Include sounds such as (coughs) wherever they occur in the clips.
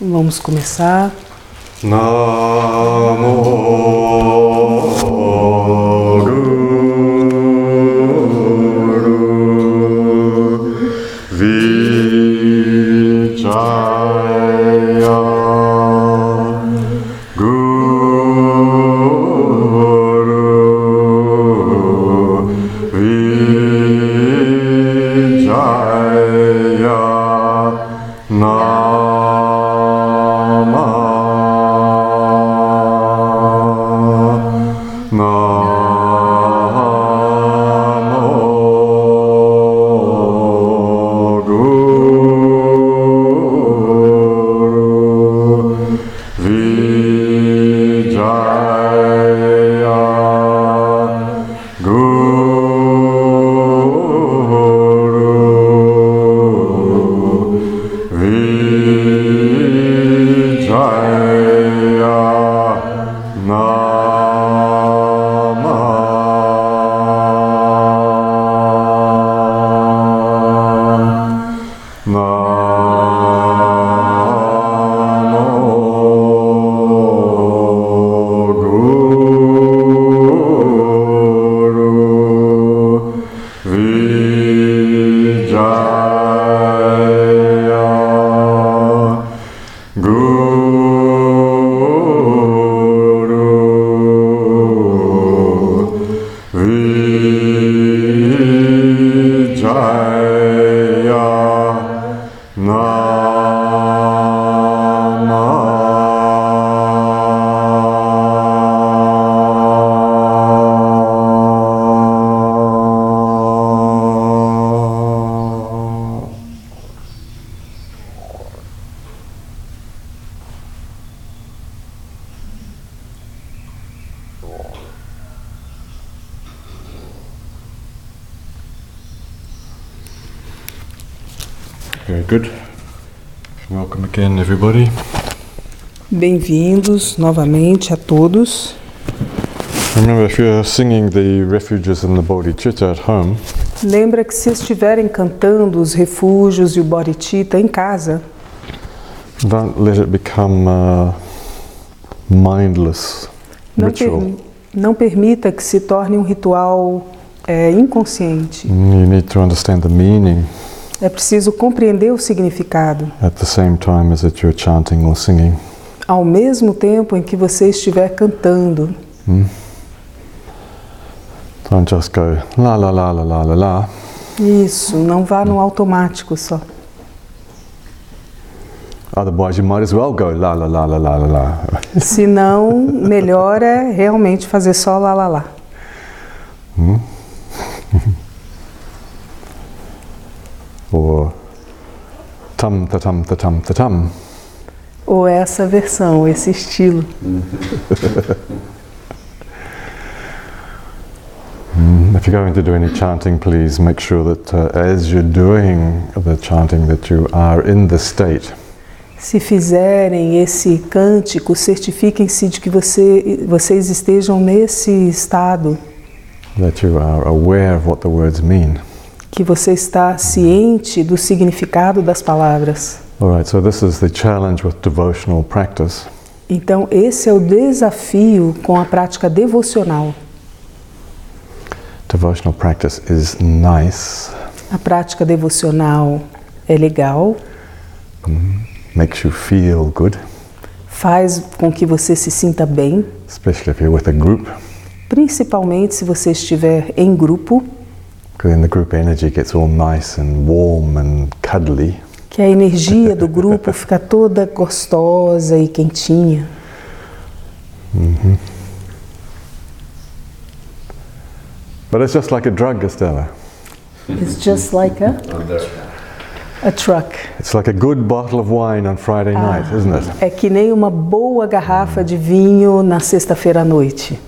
Vamos começar. Namo Very good. Welcome again, everybody. Bem-vindos novamente a todos. Remember, if you're singing the refuges and the bodhicitta at home, Lembra que se estiverem cantando os refúgios e o Bodhicitta em casa, don't let it become uh, mindless não, ritual. permi- não permita que se torne um ritual é, inconsciente. You need to understand the meaning É preciso compreender o significado, at the same time as that you're chanting or singing. ao mesmo tempo em que você estiver cantando. Don't just go la la la la la la la. Isso, não vá no automático só. Otherwise, you might as well go la la la la la la la. Se não, melhor é realmente fazer só lá lá lá. Or tum ta tum ta tum ta tum. Ou essa versão, esse estilo. If you're going to do any chanting, please make sure that uh, as you're doing the chanting, that you are in the state Se fizerem esse cântico, certifiquem-se de que você, vocês estejam nesse estado, that you are aware of what the words mean. Que você está ciente do significado das palavras. Right, so this is the challenge with devotional practice. Então, esse é o desafio com a prática devocional. Devotional practice is nice, A prática devocional é legal, makes you feel good, faz com que você se sinta bem, especially if you're with a group, principalmente se você estiver em grupo, because then the group energy gets all nice and warm and cuddly. que a energia do grupo (laughs) fica toda gostosa e quentinha. But it's just like a drug, Estella. It's just like a, a truck. It's like a good bottle of wine on Friday night, isn't it? É que nem uma boa garrafa de vinho na sexta-feira à noite,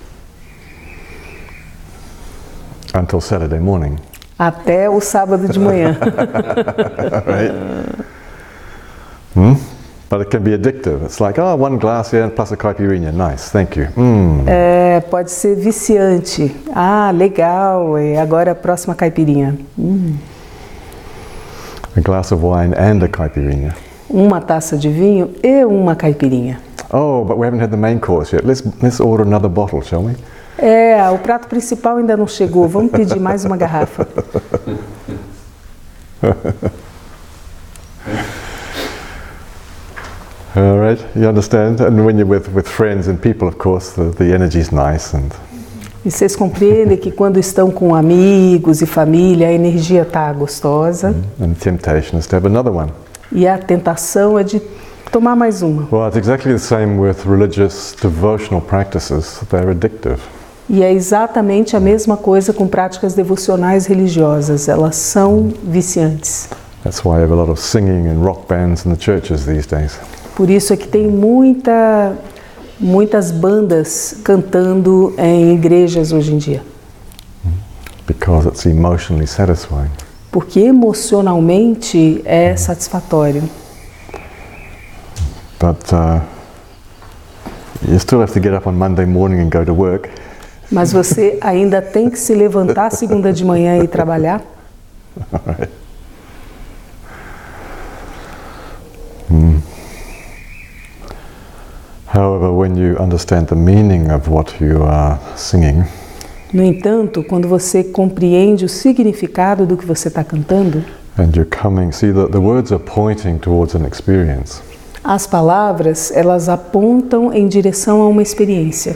Until Saturday morning, até o sábado de manhã. (laughs) right? Hmm? But it can be addictive. It's like, oh, one glass here plus a caipirinha. Nice, thank you. Mm. É, pode ser viciante. Ah, legal. E agora a próxima caipirinha. Hum. A glass of wine and a caipirinha. uma taça de vinho e uma caipirinha. Oh, but we haven't had the main course yet. Let's, let's order another bottle, shall we? É, o prato principal ainda não chegou. Vamos pedir mais uma garrafa. (laughs) All right, you understand? And when you're with, with friends and people, of course, the, the energy's nice and E vocês compreendem que quando estão com amigos e família, a energia está gostosa and the temptation is to have another one. e a tentação é de tomar mais uma. Well, it's exactly the same with religious devotional practices. They're addictive. E é exatamente a mesma coisa com práticas devocionais religiosas. Elas são viciantes. That's why have a lot of singing and rock bands in the churches these days. Por isso é que tem muita, muitas bandas cantando em igrejas hoje em dia. Because it's emotionally satisfying. Porque emocionalmente é satisfatório. But uh, you still have to get up on Monday morning and go to work. Mas você ainda tem que se levantar segunda de manhã e trabalhar. (laughs) However, when you understand the meaning of what you are singing, No entanto, quando você compreende o significado do que você está cantando, and you're coming, see that the words are pointing towards an experience. as palavras elas apontam em direção a uma experiência.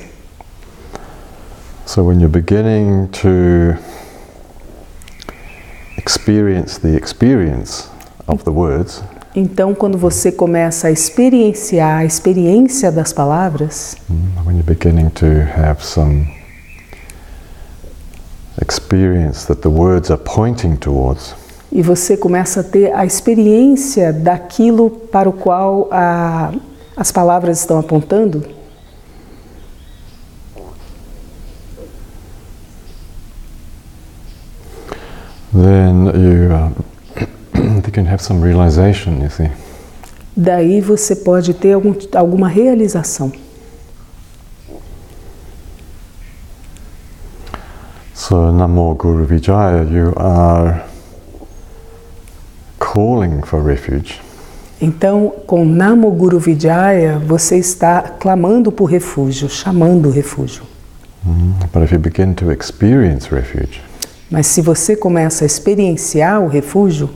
So when you're beginning to experience the experience of the words, Então, quando você começa a experienciar a experiência das palavras, when you're beginning to have some experience that the words are pointing towards, e você começa a ter a experiência daquilo para o qual a- as palavras estão apontando, then you, uh, (clears throat) you can have some realization, you see. daí você pode ter algum, alguma realização. So, Namo Guru Vijaya, you are calling for refuge, Então, com Namo Guru Vijaya, você está clamando por refúgio, chamando o refúgio. but if you begin to experience refuge, Mas se você começa a experienciar o refúgio,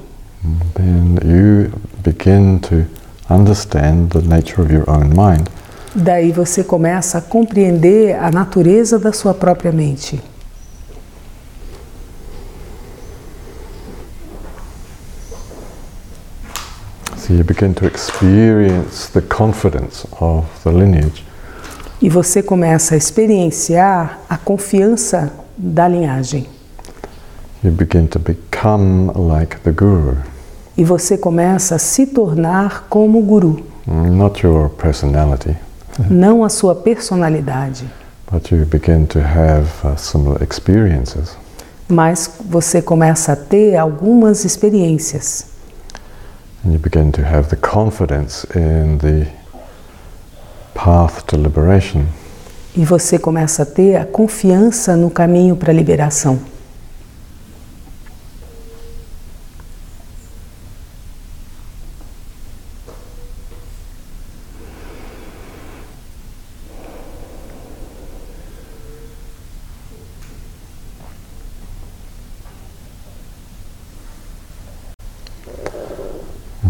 then you begin to understand the nature of your own mind. daí você começa a compreender a natureza da sua própria mente. So you begin to experience the confidence of the lineage. E você começa a experienciar a confiança da linhagem. You begin to become like the Guru, E você começa a se tornar como o guru, not your personality, não a sua personalidade, but you begin to have uh, experiences. mas você começa a ter algumas experiências. And you begin to have the confidence in the path to liberation. E você começa a ter a confiança no caminho para a liberação.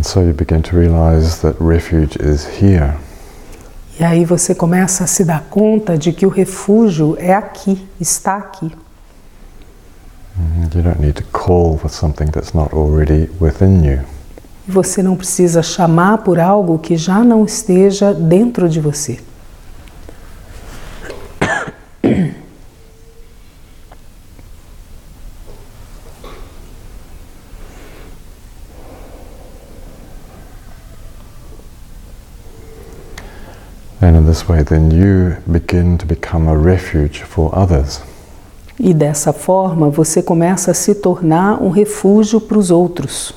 So you begin to realize that refuge is here. E aí você começa a se dar conta de que o refúgio é aqui, está aqui. You don't need to call for something that's not already within you. Você não precisa chamar por algo que já não esteja dentro de você. This way, then you begin to become a refuge for others. E dessa forma você começa a se tornar um refúgio para os outros.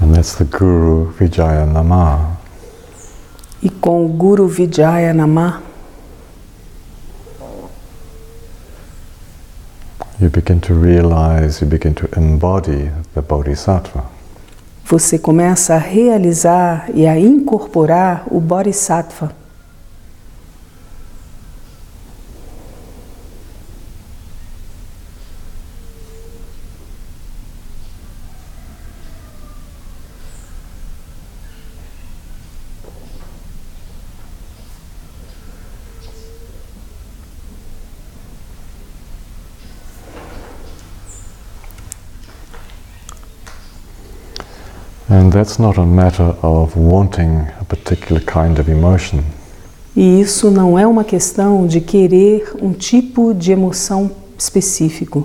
And that's the Guru Vijaya Nama. E com o Guru Vijaya you begin to realize, you begin to embody the Bodhisattva. Você começa a realizar e a incorporar o Bodhisattva. And that's not a matter of wanting a particular kind of emotion. E isso não é uma questão de querer um tipo de emoção específico.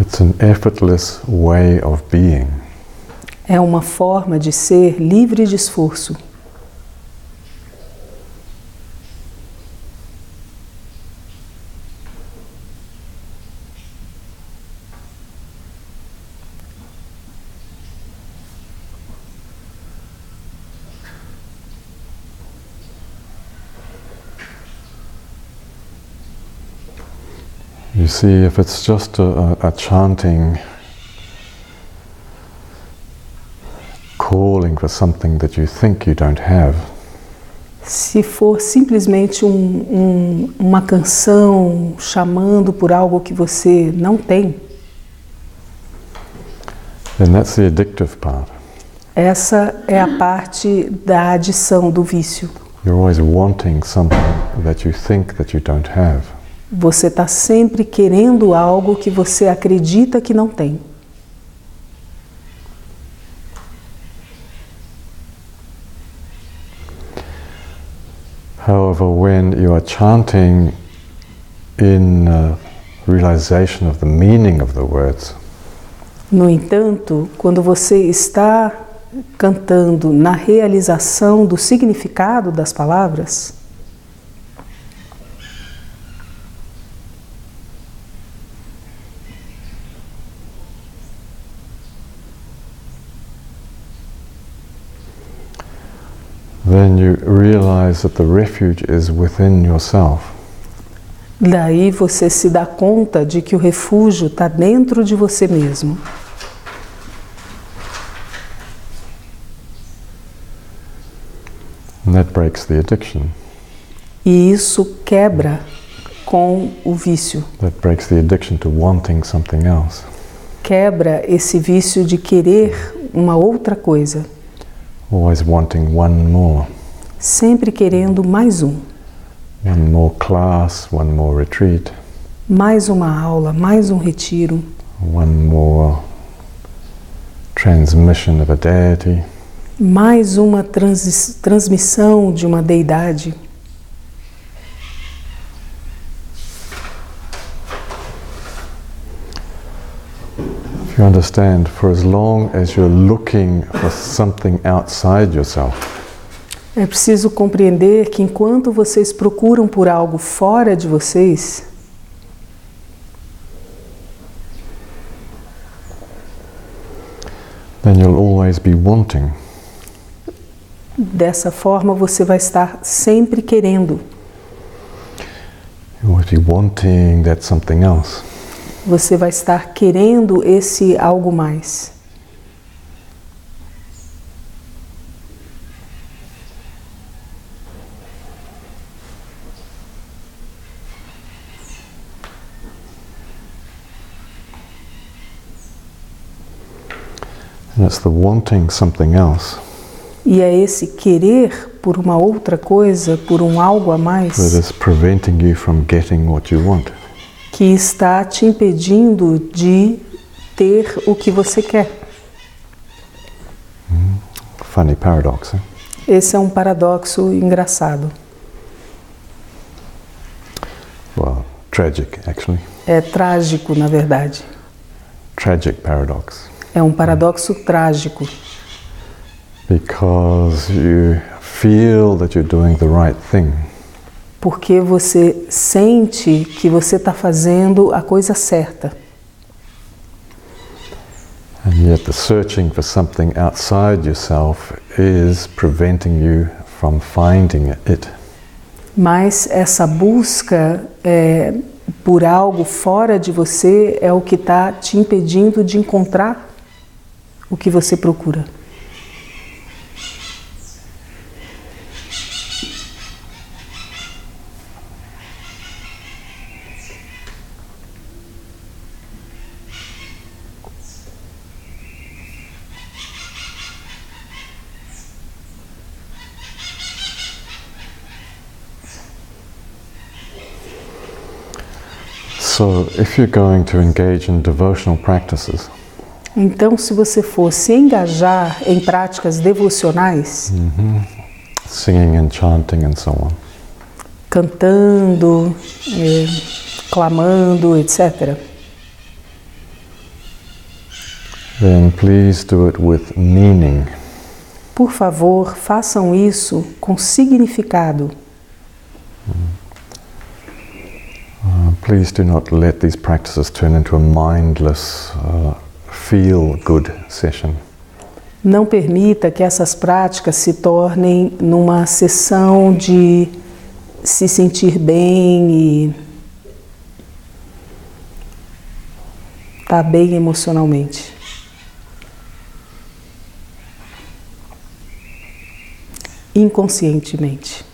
It's an effortless way of being. É uma forma de ser livre de esforço. You see, if it's just a, a, chanting, calling for something that you think you don't have, Se for simplesmente um- um- uma canção chamando por algo que você não tem, then that's the addictive part. essa é a parte da adição do vício. You're always wanting something that you think that you don't have. Você está sempre querendo algo que você acredita que não tem. However, when you are chanting in uh, realization of the meaning of the words, No entanto, quando você está cantando na realização do significado das palavras, then you realize that the refuge is within yourself. daí você se dá conta de que o refúgio está dentro de você mesmo. And that breaks the addiction. E isso quebra com o vício. That breaks the addiction to wanting something else. Quebra esse vício de querer uma outra coisa, Always wanting one more. sempre querendo mais um, One more class, one more retreat, mais uma aula, mais um retiro, one more transmission of a deity. mais uma transi- transmissão de uma deidade. If you understand, for as long as you're looking for something outside yourself, É preciso compreender que enquanto vocês procuram por algo fora de vocês, then you'll always be wanting. dessa forma você vai estar sempre querendo. You'll always be wanting that something else. Você vai estar querendo esse algo mais. And it's the wanting something else E é esse querer por uma outra coisa, por um algo a that mais, is preventing you from getting what you want. Que está te impedindo de ter o que você quer. Funny paradox. Eh? Esse é um paradoxo engraçado. Well, tragic, actually. É trágico, na verdade. Tragic paradox. É um paradoxo trágico, Because you feel that you're doing the right thing, porque você sente que você está fazendo a coisa certa. and yet the searching for something outside yourself is preventing you from finding it. Mas essa busca é, por algo fora de você é o que está te impedindo de encontrar o que você procura. So, if you're going to engage in devotional practices, Então, se você for se engajar em práticas devocionais, singing and chanting and so on, cantando, eh, clamando, etc., then please do it with meaning. por favor, façam isso com significado. Uh, please do not let these practices turn into a mindless, uh, feel good session. Não permita que essas práticas se tornem numa sessão de se sentir bem e estar bem emocionalmente. Inconscientemente.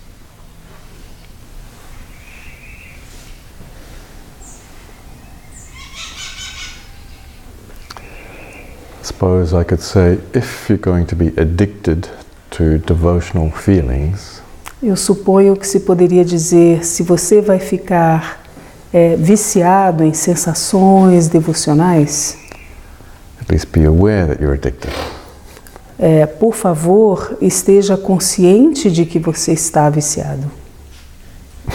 Suppose I could say if you're going to be addicted to devotional feelings, Eu suponho que se poderia dizer se você vai ficar eh, viciado em sensações devocionais, at least be aware that you're addicted. eh, por favor, esteja consciente de que você está viciado. (laughs)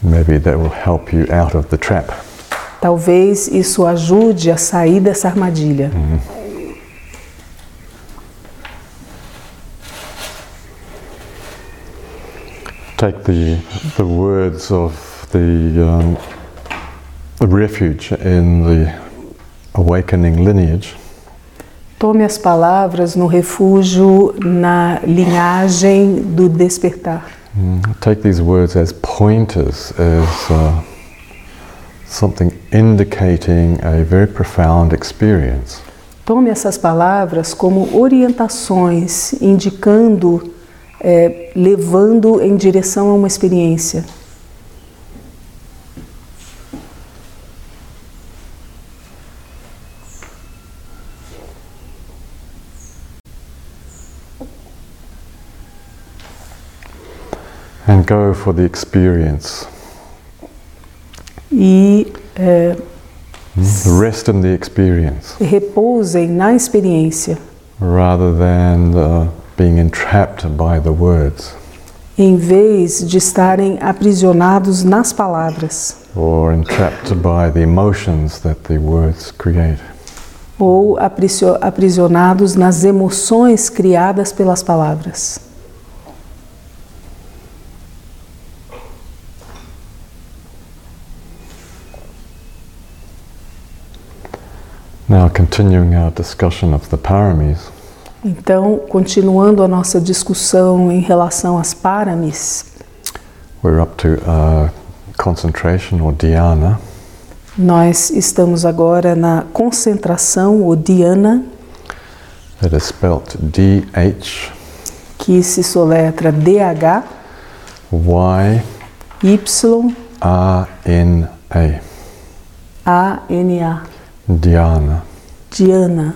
Maybe that will help you out of the trap. Talvez isso ajude a sair dessa armadilha. Take the, the words of the, um, the refuge in the awakening lineage. Tome as palavras no refúgio na linhagem do despertar. Mm, Take these words as pointers, as uh, something indicating a very profound experience. Tome essas palavras como orientações, indicando, eh, levando em direção a uma experiência. And go for the experience. E eh, Rest in the experience repousem na experiência, rather than uh, being entrapped by the words em vez de estarem aprisionados nas palavras or entrapped by the emotions that the words create. ou aprisionados nas emoções criadas pelas palavras. Now, continuing our discussion of the paramis, Então, continuando a nossa discussão em relação às paramis, we're up to uh, concentration or dhyana. nós estamos agora na concentração ou dhyana, It is spelt D-H que se soletra D-H, Y Y, R N A. A-N-A, Dhyana. Dhyana.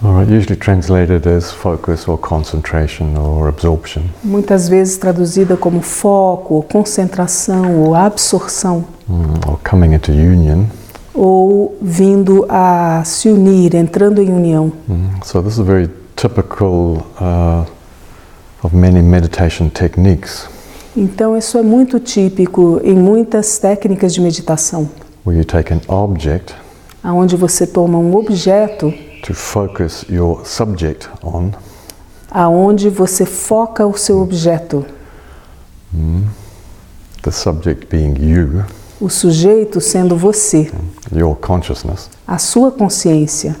All right, usually translated as focus or concentration or absorption. Muitas vezes traduzida como foco, ou concentração ou absorção, Mm, or coming into union. ou vindo a se unir, entrando em união. Mm, So this is very typical uh, of many meditation techniques Então, isso é muito típico em muitas técnicas de meditação, where you take an object onde você toma um objeto, to focus your subject on, aonde você foca o seu objeto, the subject being you, o sujeito sendo você, your consciousness. a sua consciência.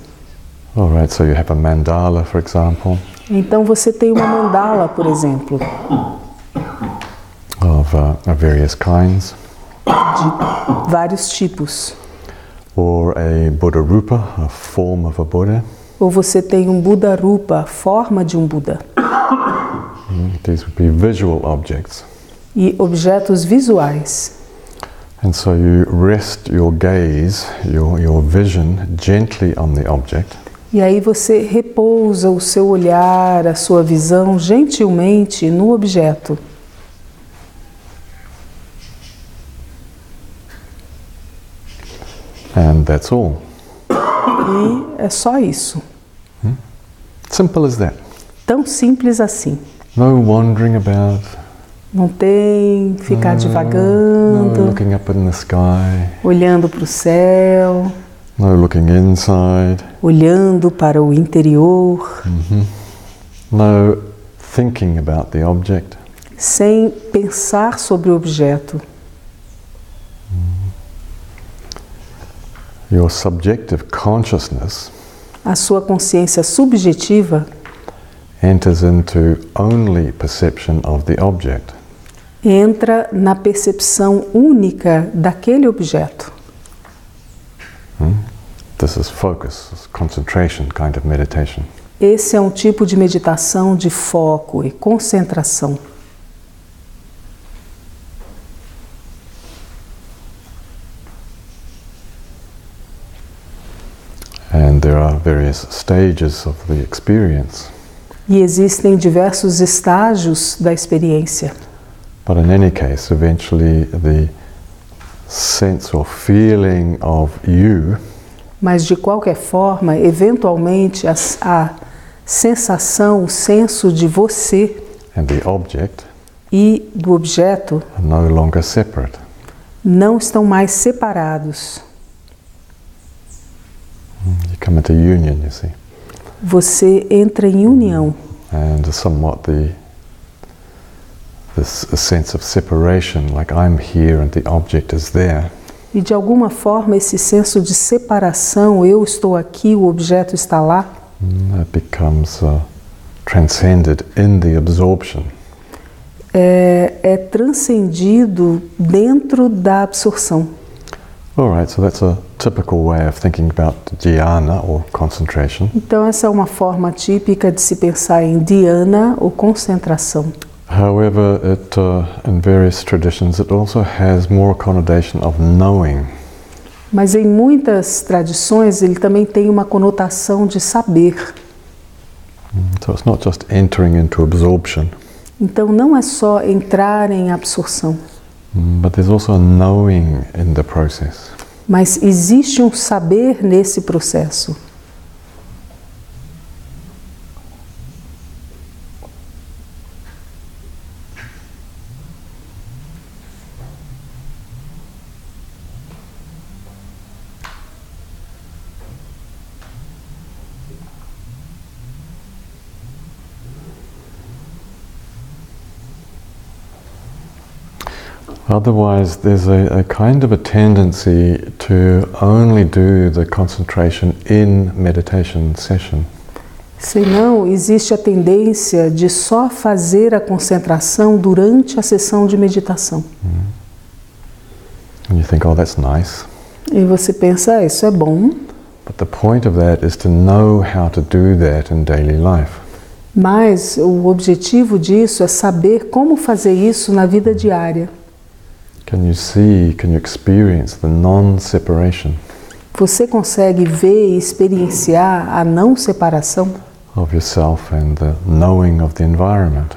All right, so you have a mandala, for example, Então você tem uma mandala, por exemplo, of uh, of various kinds, de (coughs) vários tipos. or a Buddha Rupa, a form of a Buddha. Ou você tem um Buda Rupa, forma de um Buda, Mm, These would be visual objects. e objetos visuais. And so you rest your gaze, your, your vision, gently on the object, E aí você repousa o seu olhar, a sua visão gentilmente no objeto. And that's all. E é só isso. Simple as that. Tão simples assim. No wandering about, Não tem ficar no divagando, looking up in the sky, olhando para o céu, no looking inside, olhando para o interior, no thinking about the object. sem pensar sobre o objeto. Your subjective consciousness A sua consciência subjetiva enters into only perception of the object. entra na percepção única daquele objeto. This is focus, this concentration kind of meditation. Esse é um tipo de meditação de foco e concentração. And there are various stages of the experience. E existem diversos estágios da experiência. But in any case, eventually the sense or feeling of you Mas de qualquer forma, eventualmente a, a sensação, o senso de você and the object e do objeto are no longer separate. não estão mais separados. Come into union, you see, Você entra em união and somewhat the this sense of separation, like I'm here and the object is there, e de alguma forma esse senso de separação, eu estou aqui, o objeto está lá, mm, that becomes uh, transcended in the absorption. é, é transcendido dentro da absorção. All right, so that's a typical way of thinking about dhyana or concentration. Então essa é uma forma típica de se pensar em dhyana ou concentração. However, it, uh, in various traditions, it also has more connotation of knowing. Mas em muitas tradições ele também tem uma conotação de saber. So it's not just entering into absorption, Então não é só entrar em absorção, mm, but there's also a knowing in the process. mas existe um saber nesse processo. Otherwise, there's a, a kind of a tendency to only do the concentration in meditation session. Senão, existe a tendência de só fazer a concentração durante a sessão de meditação. And you think, oh, that's nice. E você pensa, ah, isso é bom, But the point of that is to know how to do that in daily life. mas o objetivo disso é saber como fazer isso na vida diária. Can you see, can you experience the non separation Você consegue ver e experienciar a não separação of yourself and the knowing of the environment?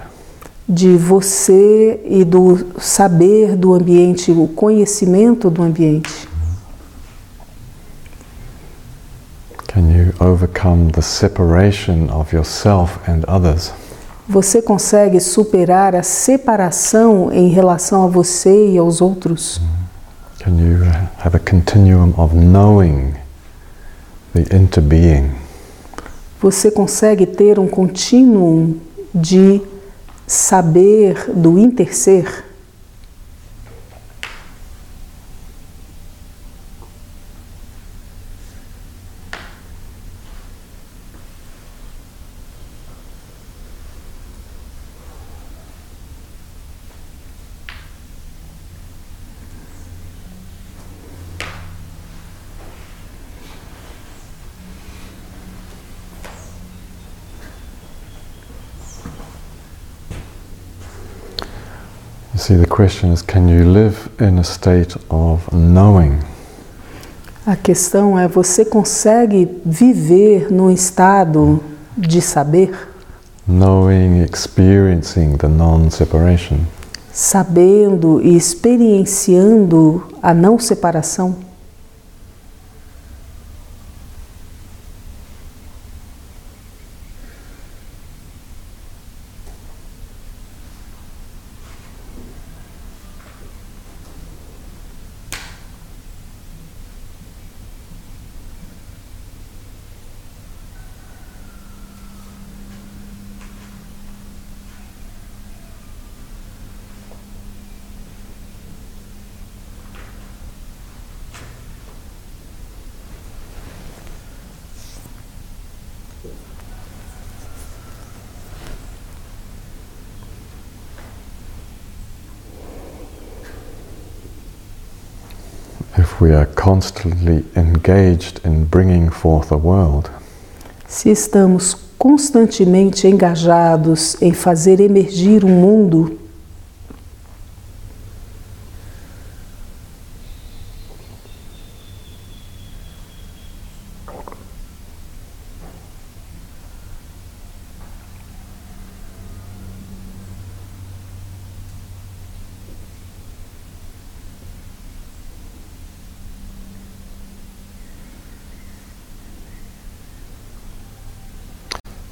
de você e do saber do ambiente, o conhecimento do ambiente? Can you overcome the separation of yourself and others? Você consegue superar a separação em relação a você e aos outros? Can you have a continuum of knowing the interbeing? Você consegue ter um contínuo de saber do interser? See, the question is can you live in a state of knowing? A questão é: você consegue viver num estado de saber? Knowing, experiencing the non separation. Sabendo e experienciando a não separação? We are constantly engaged in bringing forth a world, Se estamos constantemente engajados em fazer emergir um mundo,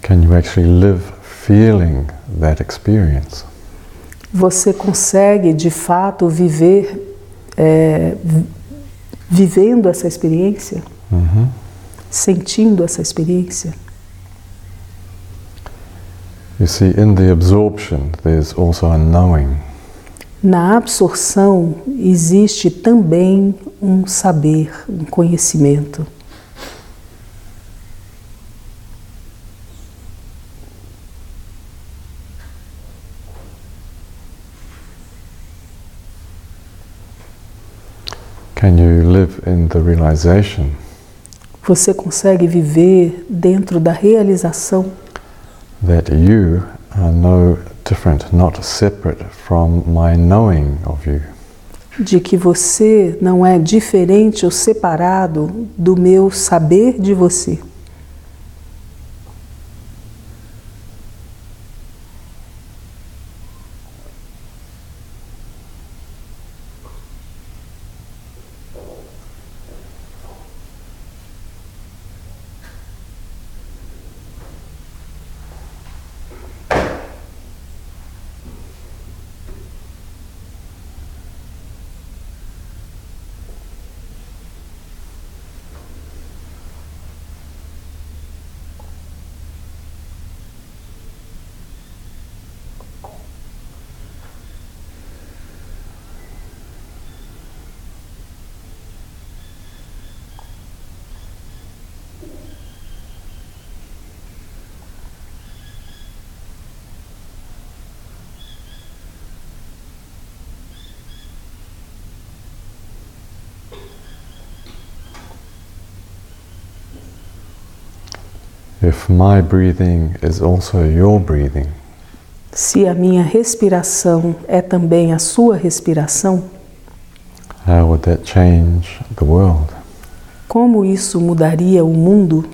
can you actually live feeling that experience? você consegue de fato viver é, vi- vivendo essa experiência, hmm sentindo essa experiência. You see, in the absorption, there's also a knowing. Na absorção existe também um saber, um conhecimento. Can you live in the realization Você consegue viver dentro da realização that you are no different, not separate from my knowing of you? de que você não é diferente ou separado do meu saber de você. If my breathing is also your breathing, Se a minha respiração é também a sua respiração, how would that change the world? como isso mudaria o mundo?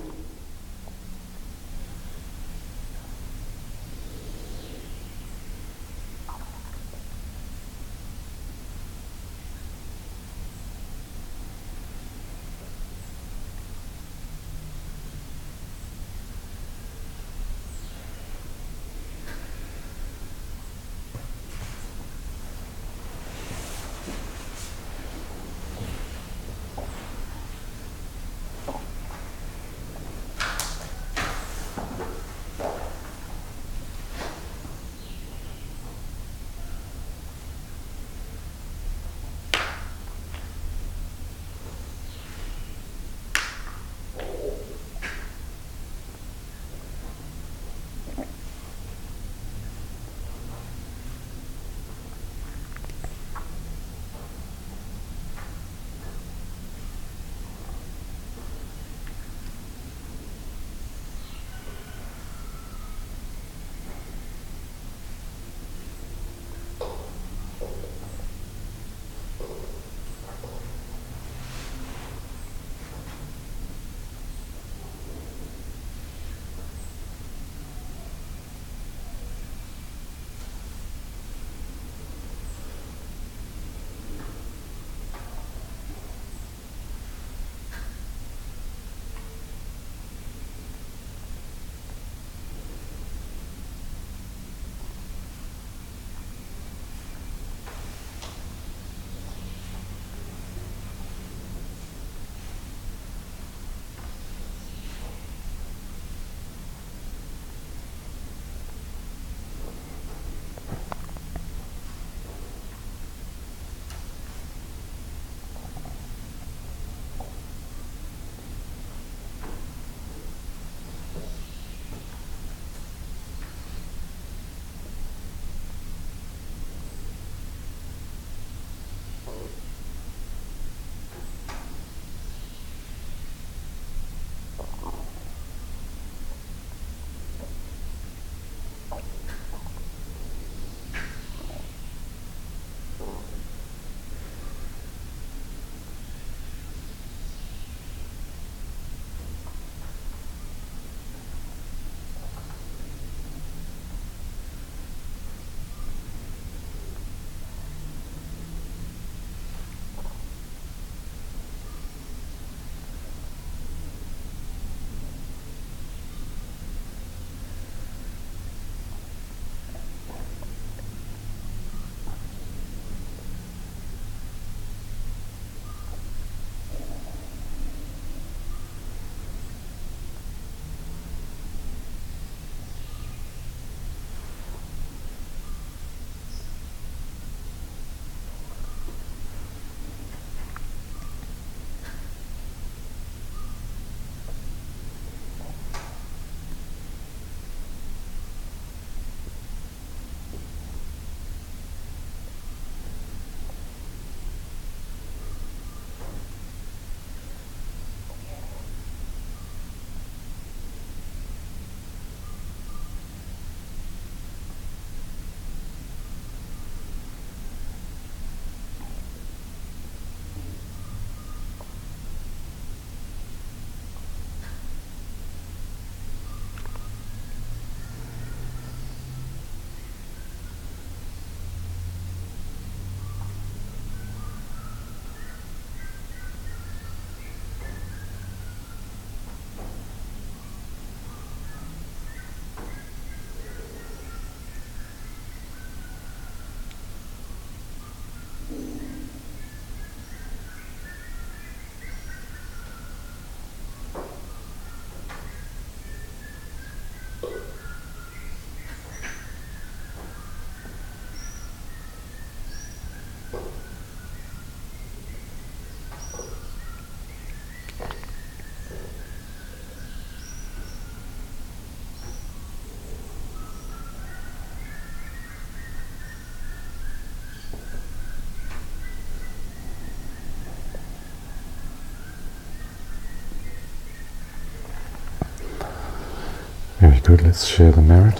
Good. Let's share the merit.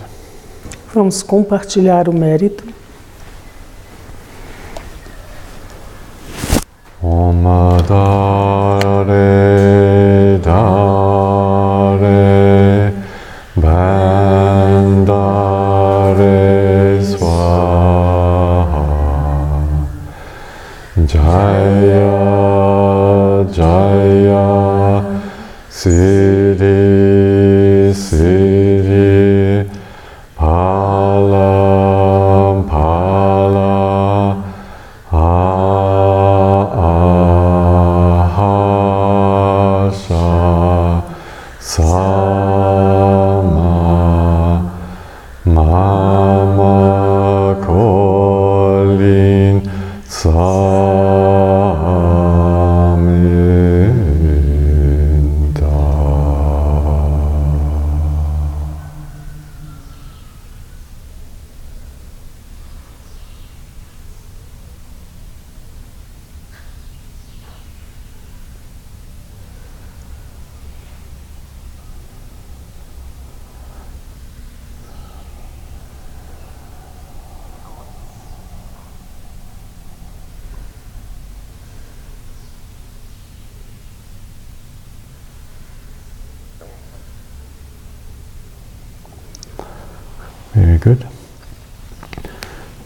Vamos compartilhar o mérito. Sa.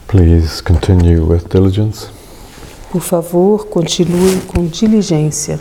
Please continue with diligence. Por favor, continue com diligência.